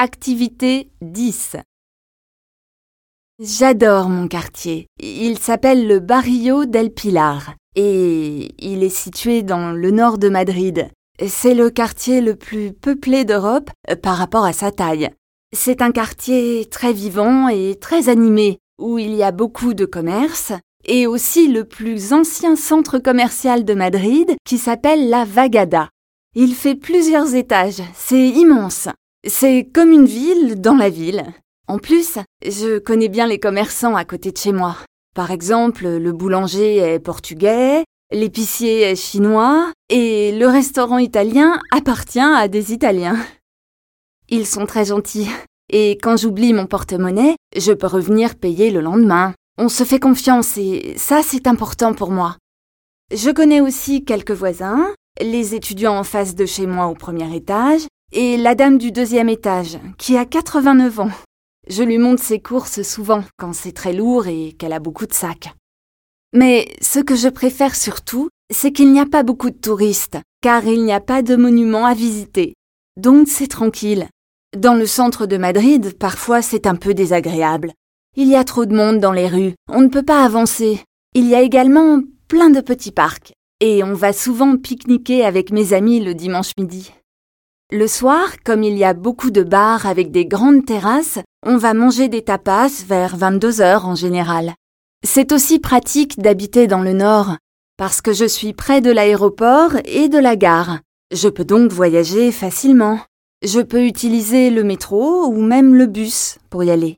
Activité 10. J'adore mon quartier. Il s'appelle le Barrio del Pilar et il est situé dans le nord de Madrid. C'est le quartier le plus peuplé d'Europe euh, par rapport à sa taille. C'est un quartier très vivant et très animé où il y a beaucoup de commerces et aussi le plus ancien centre commercial de Madrid qui s'appelle la Vagada. Il fait plusieurs étages, c'est immense. C'est comme une ville dans la ville. En plus, je connais bien les commerçants à côté de chez moi. Par exemple, le boulanger est portugais, l'épicier est chinois et le restaurant italien appartient à des Italiens. Ils sont très gentils. Et quand j'oublie mon porte-monnaie, je peux revenir payer le lendemain. On se fait confiance et ça c'est important pour moi. Je connais aussi quelques voisins, les étudiants en face de chez moi au premier étage, et la dame du deuxième étage, qui a 89 ans. Je lui montre ses courses souvent quand c'est très lourd et qu'elle a beaucoup de sacs. Mais ce que je préfère surtout, c'est qu'il n'y a pas beaucoup de touristes, car il n'y a pas de monuments à visiter. Donc c'est tranquille. Dans le centre de Madrid, parfois c'est un peu désagréable. Il y a trop de monde dans les rues, on ne peut pas avancer. Il y a également plein de petits parcs, et on va souvent pique-niquer avec mes amis le dimanche midi. Le soir, comme il y a beaucoup de bars avec des grandes terrasses, on va manger des tapas vers 22 heures en général. C'est aussi pratique d'habiter dans le nord, parce que je suis près de l'aéroport et de la gare. Je peux donc voyager facilement. Je peux utiliser le métro ou même le bus pour y aller.